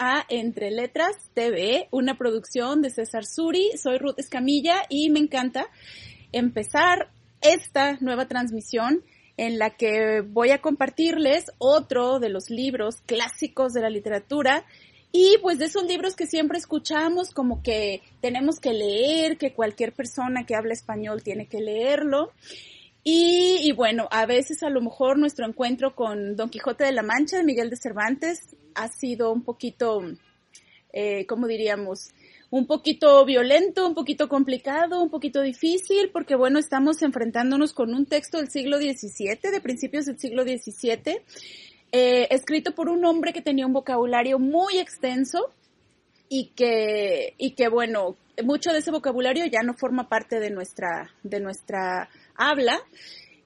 A Entre Letras TV, una producción de César Suri. Soy Ruth Escamilla y me encanta empezar esta nueva transmisión en la que voy a compartirles otro de los libros clásicos de la literatura y pues de esos libros que siempre escuchamos como que tenemos que leer, que cualquier persona que habla español tiene que leerlo. Y, bueno, a veces a lo mejor nuestro encuentro con Don Quijote de la Mancha de Miguel de Cervantes ha sido un poquito, eh, ¿cómo diríamos? Un poquito violento, un poquito complicado, un poquito difícil, porque bueno, estamos enfrentándonos con un texto del siglo XVII, de principios del siglo XVII, eh, escrito por un hombre que tenía un vocabulario muy extenso y que, y que bueno, mucho de ese vocabulario ya no forma parte de nuestra, de nuestra habla.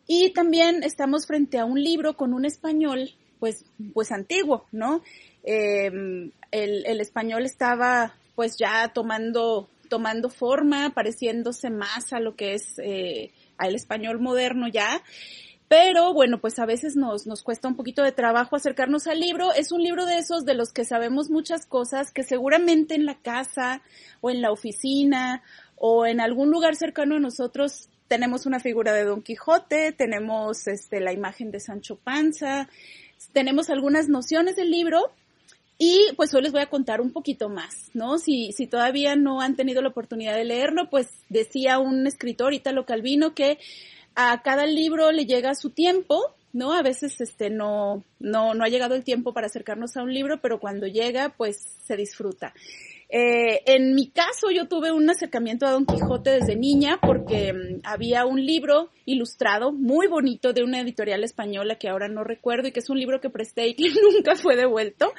Y también estamos frente a un libro con un español, pues, pues antiguo, ¿no? Em, el, español estaba, pues, ya tomando, tomando forma, pareciéndose más a lo que es eh, al español moderno ya. Pero bueno, pues a veces nos, nos cuesta un poquito de trabajo acercarnos al libro. Es un libro de esos de los que sabemos muchas cosas que seguramente en la casa o en la oficina o en algún lugar cercano a nosotros tenemos una figura de Don Quijote, tenemos este, la imagen de Sancho Panza, tenemos algunas nociones del libro y pues hoy les voy a contar un poquito más, ¿no? Si, si todavía no han tenido la oportunidad de leerlo, pues decía un escritor, Italo Calvino, que a cada libro le llega su tiempo, ¿no? A veces este no, no, no ha llegado el tiempo para acercarnos a un libro, pero cuando llega, pues se disfruta. Eh, en mi caso, yo tuve un acercamiento a Don Quijote desde niña porque mm, había un libro ilustrado muy bonito de una editorial española que ahora no recuerdo y que es un libro que presté y que nunca fue devuelto.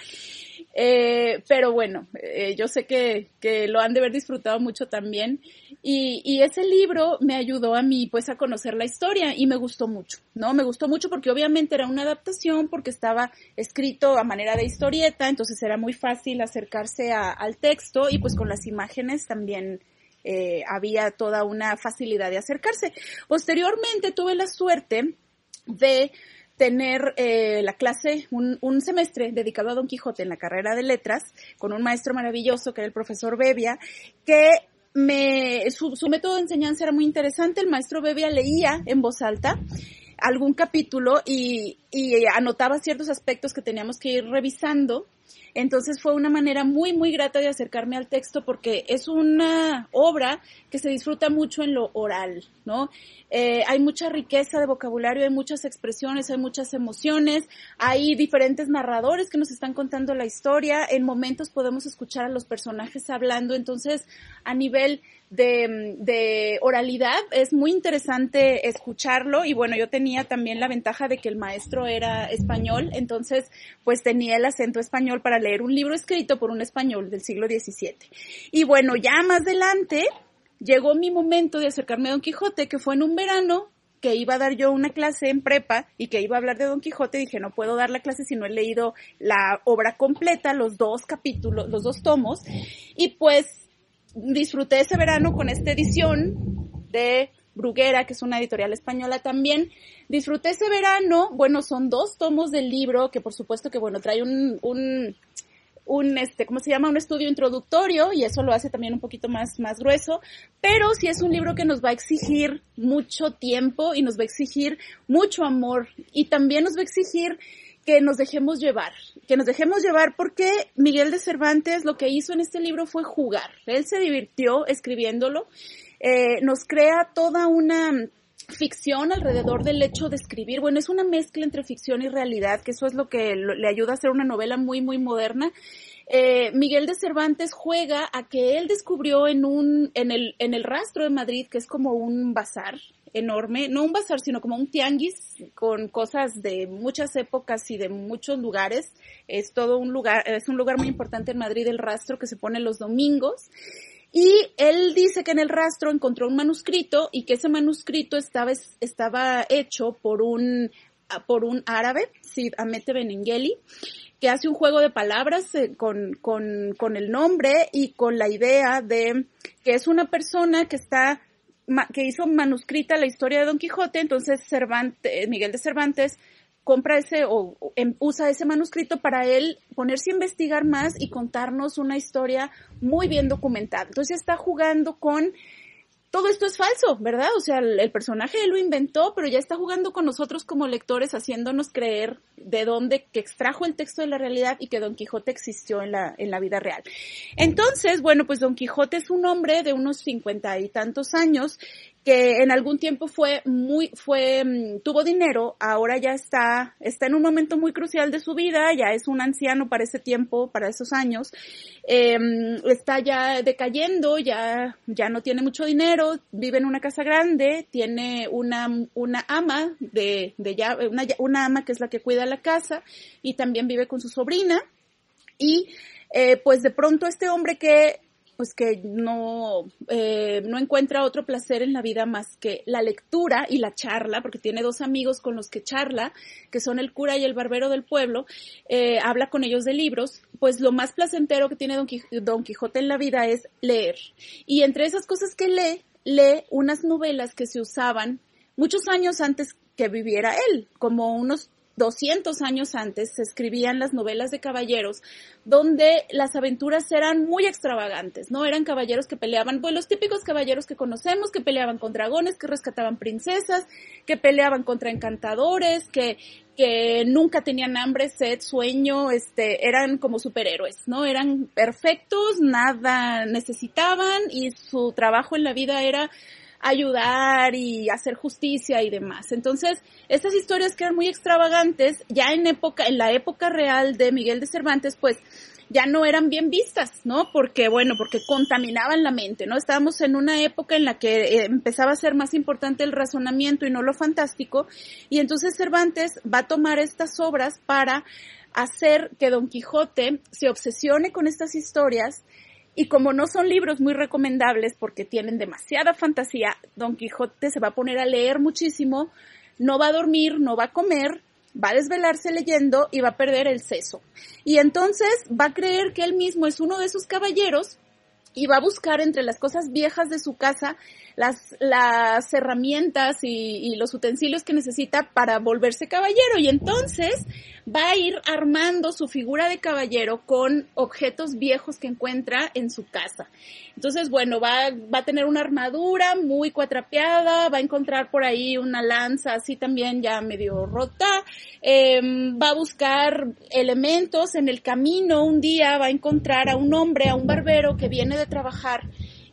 Eh, pero bueno, eh, yo sé que, que, lo han de haber disfrutado mucho también. Y, y, ese libro me ayudó a mí pues a conocer la historia y me gustó mucho, ¿no? Me gustó mucho porque obviamente era una adaptación porque estaba escrito a manera de historieta, entonces era muy fácil acercarse a, al texto y pues con las imágenes también eh, había toda una facilidad de acercarse. Posteriormente tuve la suerte de tener eh, la clase, un, un, semestre dedicado a Don Quijote en la carrera de letras, con un maestro maravilloso que era el profesor Bebia, que me, su, su método de enseñanza era muy interesante. El maestro Bebia leía en voz alta algún capítulo y, y anotaba ciertos aspectos que teníamos que ir revisando entonces fue una manera muy, muy grata de acercarme al texto porque es una obra que se disfruta mucho en lo oral, ¿no? Eh, hay mucha riqueza de vocabulario, hay muchas expresiones, hay muchas emociones, hay diferentes narradores que nos están contando la historia, en momentos podemos escuchar a los personajes hablando, entonces a nivel de, de, oralidad es muy interesante escucharlo. Y bueno, yo tenía también la ventaja de que el maestro era español, entonces pues tenía el acento español para leer un libro escrito por un español del siglo XVII. Y bueno, ya más adelante llegó mi momento de acercarme a Don Quijote, que fue en un verano que iba a dar yo una clase en prepa y que iba a hablar de Don Quijote, dije, no puedo dar la clase si no he leído la obra completa, los dos capítulos, los dos tomos, y pues disfruté ese verano con esta edición de Bruguera, que es una editorial española también. Disfruté ese verano, bueno, son dos tomos del libro, que por supuesto que, bueno, trae un, un, un, este, ¿cómo se llama? Un estudio introductorio y eso lo hace también un poquito más, más grueso, pero sí es un libro que nos va a exigir mucho tiempo y nos va a exigir mucho amor y también nos va a exigir que nos dejemos llevar, que nos dejemos llevar porque Miguel de Cervantes lo que hizo en este libro fue jugar. Él se divirtió escribiéndolo eh, nos crea toda una ficción alrededor del hecho de escribir. Bueno, es una mezcla entre ficción y realidad, que eso es lo que le ayuda a hacer una novela muy, muy moderna. Eh, Miguel de Cervantes juega a que él descubrió en un, en el, en el rastro de Madrid, que es como un bazar enorme, no un bazar, sino como un tianguis con cosas de muchas épocas y de muchos lugares. Es todo un lugar, es un lugar muy importante en Madrid, el rastro que se pone los domingos. Y él dice que en el rastro encontró un manuscrito y que ese manuscrito estaba, estaba hecho por un, por un árabe, Amete Benengeli, que hace un juego de palabras eh, con, con, con el nombre y con la idea de que es una persona que está que hizo manuscrita la historia de Don Quijote, entonces Cervantes, Miguel de Cervantes compra ese o, em, usa ese manuscrito para él ponerse a investigar más y contarnos una historia muy bien documentada. Entonces está jugando con todo esto es falso, ¿verdad? O sea, el, personaje lo inventó, pero ya está jugando con nosotros como lectores, haciéndonos creer de dónde, que extrajo el texto de la realidad y que Don Quijote existió en la, en la vida real. Entonces, bueno, pues Don Quijote es un hombre de unos cincuenta y tantos años que en algún tiempo fue muy, fue, mm, tuvo dinero, ahora ya está, está en un momento muy crucial de su vida, ya es un anciano para ese tiempo, para esos años, eh, está ya decayendo, ya, ya no tiene mucho dinero, vive en una casa grande, tiene una, una ama de, de ya, una, una ama que es la que cuida la casa y también vive con su sobrina. Y eh, pues de pronto este hombre que pues que no, eh, no encuentra otro placer en la vida más que la lectura y la charla, porque tiene dos amigos con los que charla, que son el cura y el barbero del pueblo, eh, habla con ellos de libros, pues lo más placentero que tiene Don, Don Quijote en la vida es leer. Y entre esas cosas que lee, lee unas novelas que se usaban muchos años antes que viviera él, como unos 200 años antes se escribían las novelas de caballeros donde las aventuras eran muy extravagantes, ¿no? Eran caballeros que peleaban, pues los típicos caballeros que conocemos, que peleaban con dragones, que rescataban princesas, que peleaban contra encantadores, que, que nunca tenían hambre, sed, sueño, este, eran como superhéroes, ¿no? Eran perfectos, nada necesitaban y su trabajo en la vida era ayudar y hacer justicia y demás. Entonces, estas historias que eran muy extravagantes, ya en época, en la época real de Miguel de Cervantes, pues ya no eran bien vistas, ¿no? Porque, bueno, porque contaminaban la mente, ¿no? Estábamos en una época en la que eh, empezaba a ser más importante el razonamiento y no lo fantástico, y entonces Cervantes va a tomar estas obras para hacer que Don Quijote se obsesione con estas historias y como no son libros muy recomendables porque tienen demasiada fantasía, Don Quijote se va a poner a leer muchísimo, no va a dormir, no va a comer, va a desvelarse leyendo y va a perder el seso. Y entonces va a creer que él mismo es uno de esos caballeros y va a buscar entre las cosas viejas de su casa las, las herramientas y, y, los utensilios que necesita para volverse caballero. Y entonces va a ir armando su figura de caballero con objetos viejos que encuentra en su casa. Entonces, bueno, va, va a tener una armadura muy cuatrapeada, va a encontrar por ahí una lanza así también ya medio rota, eh, va a buscar elementos en el camino, un día va a encontrar a un hombre, a un barbero que viene de trabajar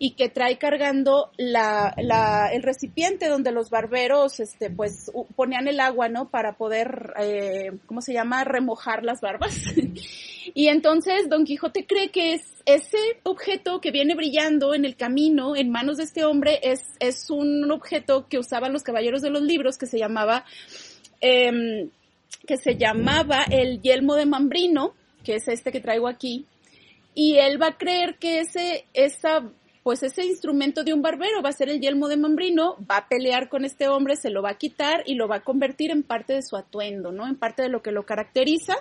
y que trae cargando la, la, el recipiente donde los barberos, este, pues, ponían el agua, ¿no? Para poder, eh, ¿cómo se llama? Remojar las barbas. y entonces Don Quijote cree que es ese objeto que viene brillando en el camino, en manos de este hombre, es, es un objeto que usaban los caballeros de los libros que se llamaba, eh, que se llamaba el yelmo de Mambrino, que es este que traigo aquí, y él va a creer que ese, esa pues ese instrumento de un barbero va a ser el yelmo de Mambrino, va a pelear con este hombre, se lo va a quitar y lo va a convertir en parte de su atuendo, ¿no? En parte de lo que lo caracteriza.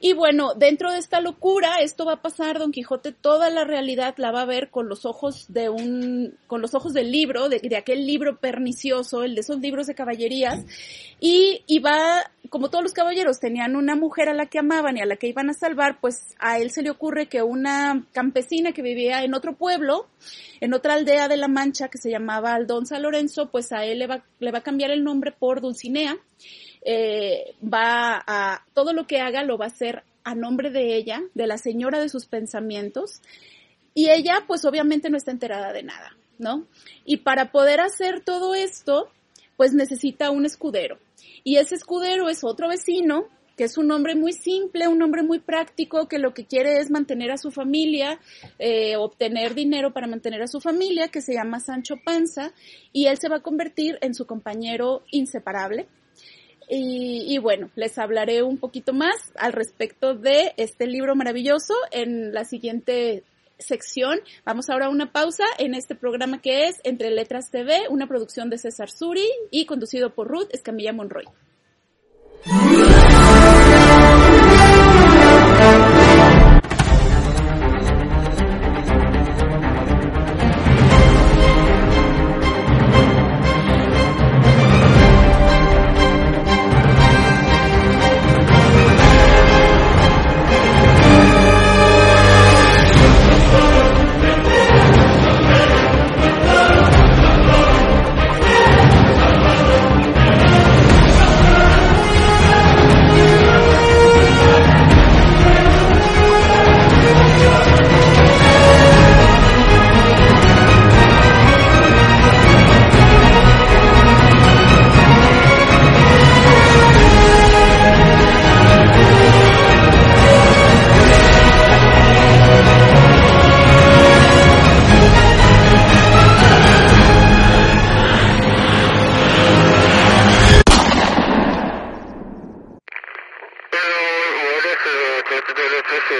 Y bueno, dentro de esta locura, esto va a pasar, Don Quijote toda la realidad la va a ver con los ojos de un, con los ojos del libro, de, de aquel libro pernicioso, el de esos libros de caballerías, y, y va, como todos los caballeros tenían una mujer a la que amaban y a la que iban a salvar, pues a él se le ocurre que una campesina que vivía en otro pueblo, en otra aldea de La Mancha que se llamaba Aldonza Lorenzo, pues a él le va, le va a cambiar el nombre por Dulcinea, eh, va a, todo lo que haga lo va a hacer a nombre de ella, de la señora de sus pensamientos, y ella pues obviamente no está enterada de nada, ¿no? Y para poder hacer todo esto, pues necesita un escudero. Y ese escudero es otro vecino, que es un hombre muy simple, un hombre muy práctico, que lo que quiere es mantener a su familia, eh, obtener dinero para mantener a su familia, que se llama Sancho Panza, y él se va a convertir en su compañero inseparable. Y, bueno, les hablaré un poquito más al respecto de este libro maravilloso en la siguiente sección. Vamos ahora a una pausa en este programa que es Entre Letras TV, una producción de César Suri y conducido por Ruth Escamilla Monroy.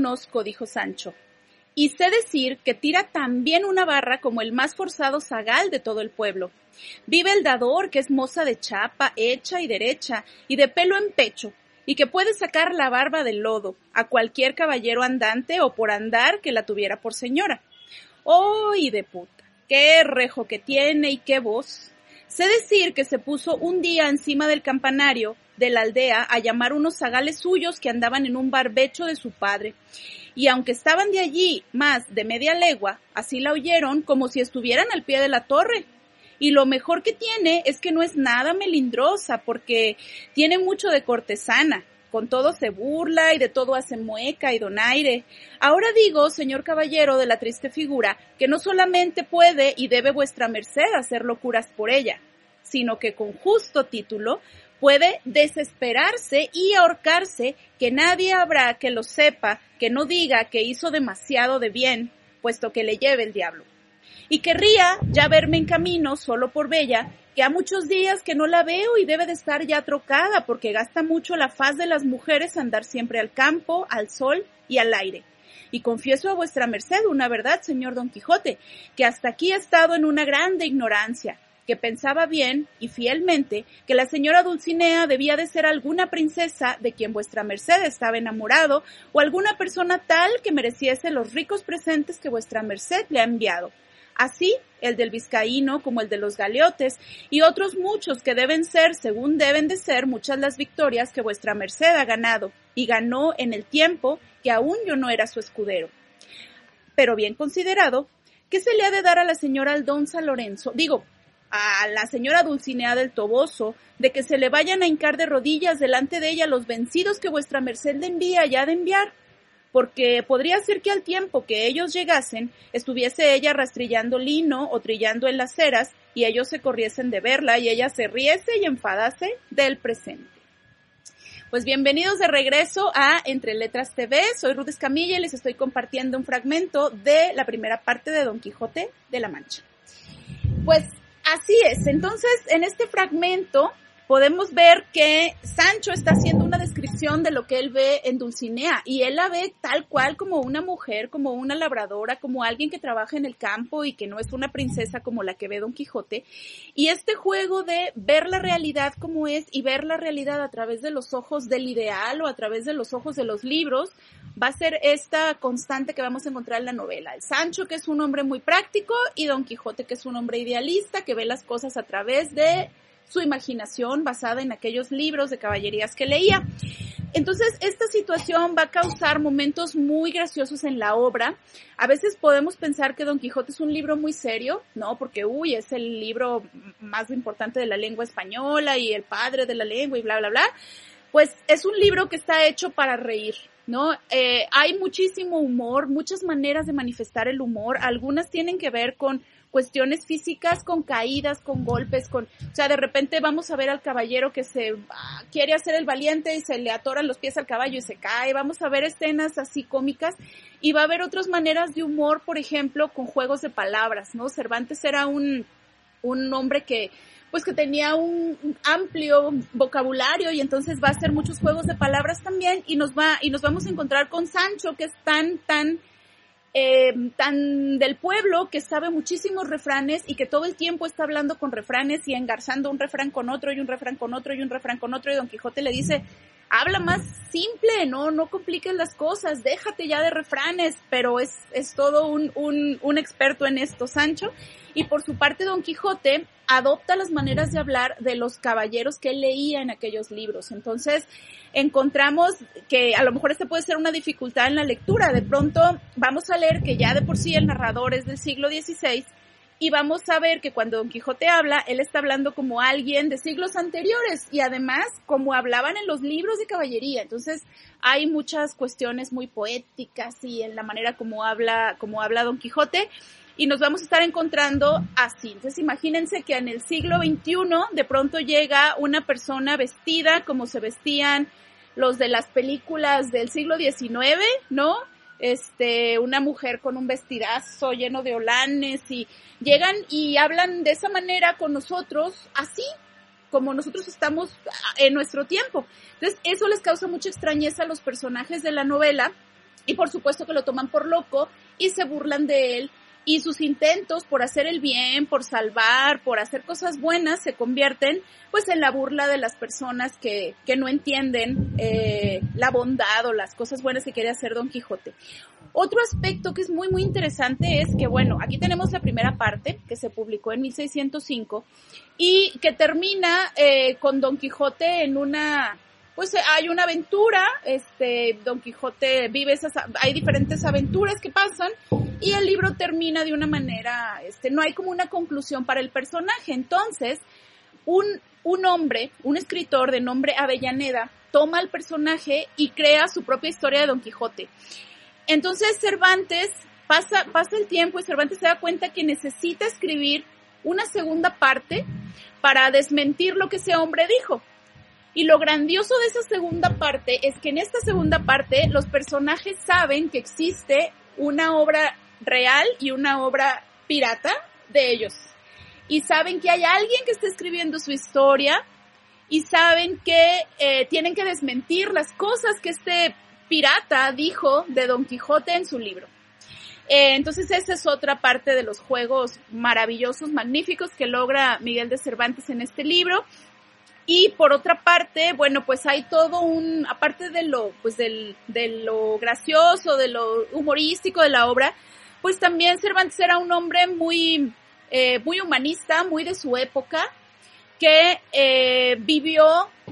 conozco, dijo Sancho, y sé decir que tira tan bien una barra como el más forzado zagal de todo el pueblo. Vive el dador, que es moza de chapa, hecha y derecha, y de pelo en pecho, y que puede sacar la barba del lodo a cualquier caballero andante o por andar que la tuviera por señora. ¡Oh, y de puta! ¡Qué rejo que tiene y qué voz! Sé decir que se puso un día encima del campanario de la aldea a llamar unos zagales suyos que andaban en un barbecho de su padre. Y aunque estaban de allí más de media legua, así la oyeron como si estuvieran al pie de la torre. Y lo mejor que tiene es que no es nada melindrosa, porque tiene mucho de cortesana. Con todo se burla y de todo hace mueca y donaire. Ahora digo, señor caballero de la triste figura, que no solamente puede y debe vuestra merced hacer locuras por ella, sino que con justo título puede desesperarse y ahorcarse, que nadie habrá que lo sepa, que no diga que hizo demasiado de bien, puesto que le lleve el diablo. Y querría ya verme en camino solo por Bella, que ha muchos días que no la veo y debe de estar ya trocada, porque gasta mucho la faz de las mujeres andar siempre al campo, al sol y al aire. Y confieso a vuestra merced una verdad, señor Don Quijote, que hasta aquí he estado en una grande ignorancia, que pensaba bien y fielmente que la señora Dulcinea debía de ser alguna princesa de quien vuestra merced estaba enamorado o alguna persona tal que mereciese los ricos presentes que vuestra merced le ha enviado. Así, el del vizcaíno como el de los galeotes y otros muchos que deben ser, según deben de ser, muchas las victorias que vuestra merced ha ganado y ganó en el tiempo que aún yo no era su escudero. Pero bien considerado, ¿qué se le ha de dar a la señora Aldonza Lorenzo? Digo, a la señora Dulcinea del Toboso de que se le vayan a hincar de rodillas delante de ella los vencidos que vuestra merced le envía ya de enviar, porque podría ser que al tiempo que ellos llegasen estuviese ella rastrillando lino o trillando en las ceras y ellos se corriesen de verla y ella se riese y enfadase del presente. Pues bienvenidos de regreso a Entre Letras TV. Soy Ruth Escamilla y les estoy compartiendo un fragmento de la primera parte de Don Quijote de la Mancha. Pues Así es. Entonces, en este fragmento podemos ver que Sancho está haciendo una descripción de lo que él ve en Dulcinea y él la ve tal cual como una mujer, como una labradora, como alguien que trabaja en el campo y que no es una princesa como la que ve Don Quijote. Y este juego de ver la realidad como es y ver la realidad a través de los ojos del ideal o a través de los ojos de los libros, va a ser esta constante que vamos a encontrar en la novela. El Sancho, que es un hombre muy práctico, y Don Quijote, que es un hombre idealista, que ve las cosas a través de su imaginación basada en aquellos libros de caballerías que leía. Entonces, esta situación va a causar momentos muy graciosos en la obra. A veces podemos pensar que Don Quijote es un libro muy serio, ¿no? Porque, uy, es el libro más importante de la lengua española y el padre de la lengua y bla, bla, bla. Pues es un libro que está hecho para reír, ¿no? Eh, hay muchísimo humor, muchas maneras de manifestar el humor. Algunas tienen que ver con cuestiones físicas, con caídas, con golpes, con, o sea, de repente vamos a ver al caballero que se ah, quiere hacer el valiente y se le atoran los pies al caballo y se cae, vamos a ver escenas así cómicas y va a haber otras maneras de humor, por ejemplo, con juegos de palabras, ¿no? Cervantes era un, un hombre que, pues que tenía un amplio vocabulario y entonces va a hacer muchos juegos de palabras también y nos va y nos vamos a encontrar con Sancho que es tan tan eh, tan del pueblo que sabe muchísimos refranes y que todo el tiempo está hablando con refranes y engarzando un refrán con otro y un refrán con otro y un refrán con otro y Don Quijote le dice, habla más simple, no, no compliques las cosas, déjate ya de refranes, pero es, es todo un, un, un experto en esto, Sancho. Y por su parte, Don Quijote adopta las maneras de hablar de los caballeros que él leía en aquellos libros. Entonces, encontramos que a lo mejor este puede ser una dificultad en la lectura. De pronto, vamos a leer que ya de por sí el narrador es del siglo XVI y vamos a ver que cuando Don Quijote habla, él está hablando como alguien de siglos anteriores y además como hablaban en los libros de caballería. Entonces hay muchas cuestiones muy poéticas y en la manera como habla, como habla Don Quijote y nos vamos a estar encontrando así. Entonces imagínense que en el siglo XXI de pronto llega una persona vestida como se vestían los de las películas del siglo XIX, ¿no? Este, una mujer con un vestidazo lleno de holanes y llegan y hablan de esa manera con nosotros, así como nosotros estamos en nuestro tiempo. Entonces, eso les causa mucha extrañeza a los personajes de la novela y por supuesto que lo toman por loco y se burlan de él y sus intentos por hacer el bien, por salvar, por hacer cosas buenas, se convierten pues en la burla de las personas que, que no entienden eh, la bondad o las cosas buenas que quiere hacer Don Quijote. Otro aspecto que es muy muy interesante es que bueno, aquí tenemos la primera parte que se publicó en 1605 y que termina eh, con Don Quijote en una pues hay una aventura, este, Don Quijote vive esas, hay diferentes aventuras que pasan y el libro termina de una manera, este, no hay como una conclusión para el personaje. Entonces, un, un hombre, un escritor de nombre Avellaneda, toma al personaje y crea su propia historia de Don Quijote. Entonces Cervantes pasa, pasa el tiempo y Cervantes se da cuenta que necesita escribir una segunda parte para desmentir lo que ese hombre dijo. Y lo grandioso de esa segunda parte es que en esta segunda parte los personajes saben que existe una obra real y una obra pirata de ellos. Y saben que hay alguien que está escribiendo su historia y saben que eh, tienen que desmentir las cosas que este pirata dijo de Don Quijote en su libro. Eh, entonces esa es otra parte de los juegos maravillosos, magníficos que logra Miguel de Cervantes en este libro. Y por otra parte, bueno, pues hay todo un, aparte de lo, pues del, de lo gracioso, de lo humorístico de la obra, pues también Cervantes era un hombre muy, eh, muy humanista, muy de su época, que eh, vivió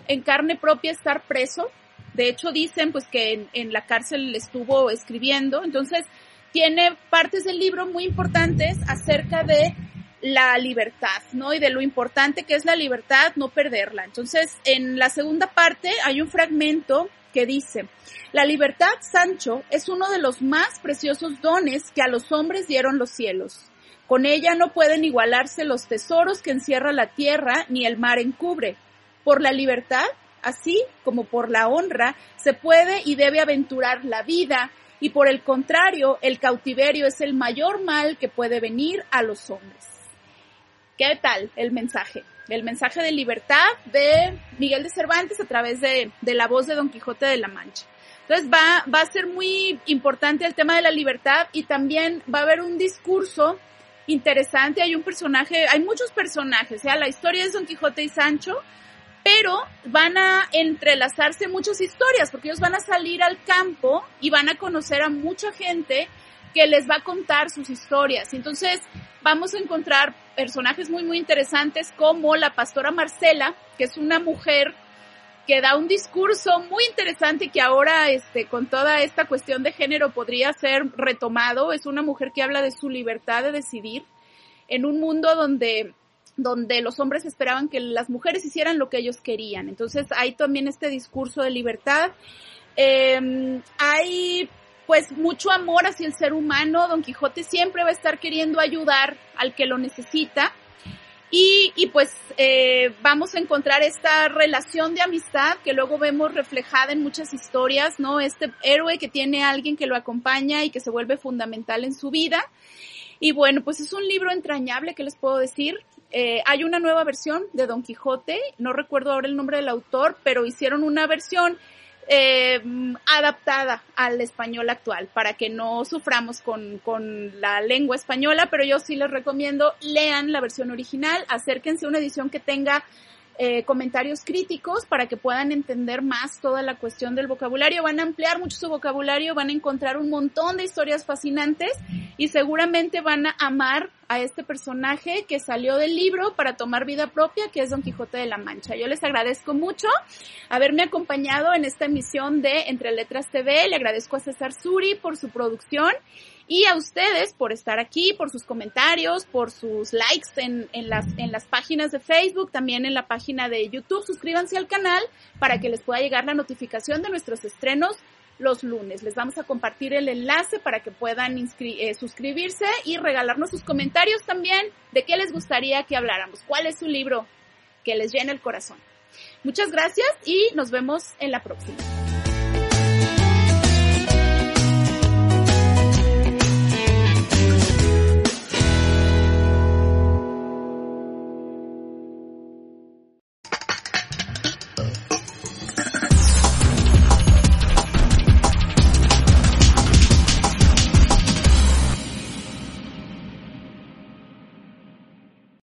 en carne propia estar preso. De hecho, dicen pues que en, en la cárcel estuvo escribiendo. Entonces, tiene partes del libro muy importantes acerca de la libertad, ¿no? Y de lo importante que es la libertad, no perderla. Entonces, en la segunda parte hay un fragmento que dice, la libertad, Sancho, es uno de los más preciosos dones que a los hombres dieron los cielos. Con ella no pueden igualarse los tesoros que encierra la tierra ni el mar encubre. Por la libertad, así como por la honra, se puede y debe aventurar la vida, y por el contrario, el cautiverio es el mayor mal que puede venir a los hombres. ¿Qué tal el mensaje? El mensaje de libertad de Miguel de Cervantes a través de, de la voz de Don Quijote de la Mancha. Entonces va, va a ser muy importante el tema de la libertad y también va a haber un discurso interesante. Hay un personaje, hay muchos personajes, o sea, la historia es Don Quijote y Sancho, pero van a entrelazarse muchas historias porque ellos van a salir al campo y van a conocer a mucha gente que les va a contar sus historias. Entonces, vamos a encontrar personajes muy, muy interesantes como la pastora Marcela, que es una mujer que da un discurso muy interesante que ahora, este, con toda esta cuestión de género podría ser retomado. Es una mujer que habla de su libertad de decidir en un mundo donde donde los hombres esperaban que las mujeres hicieran lo que ellos querían. Entonces hay también este discurso de libertad. Eh, hay pues mucho amor hacia el ser humano. Don Quijote siempre va a estar queriendo ayudar al que lo necesita. Y, y pues eh, vamos a encontrar esta relación de amistad que luego vemos reflejada en muchas historias, ¿no? Este héroe que tiene alguien que lo acompaña y que se vuelve fundamental en su vida. Y bueno, pues es un libro entrañable, que les puedo decir? Eh, hay una nueva versión de Don Quijote, no recuerdo ahora el nombre del autor, pero hicieron una versión eh, adaptada al español actual para que no suframos con, con la lengua española, pero yo sí les recomiendo lean la versión original, acérquense a una edición que tenga eh, comentarios críticos para que puedan entender más toda la cuestión del vocabulario. Van a ampliar mucho su vocabulario, van a encontrar un montón de historias fascinantes y seguramente van a amar a este personaje que salió del libro para tomar vida propia, que es Don Quijote de la Mancha. Yo les agradezco mucho haberme acompañado en esta emisión de Entre Letras TV. Le agradezco a César Suri por su producción y a ustedes por estar aquí, por sus comentarios, por sus likes en, en, las, en las páginas de Facebook, también en la página de YouTube. Suscríbanse al canal para que les pueda llegar la notificación de nuestros estrenos los lunes. Les vamos a compartir el enlace para que puedan eh, suscribirse y regalarnos sus comentarios también de qué les gustaría que habláramos, cuál es su libro que les llena el corazón. Muchas gracias y nos vemos en la próxima.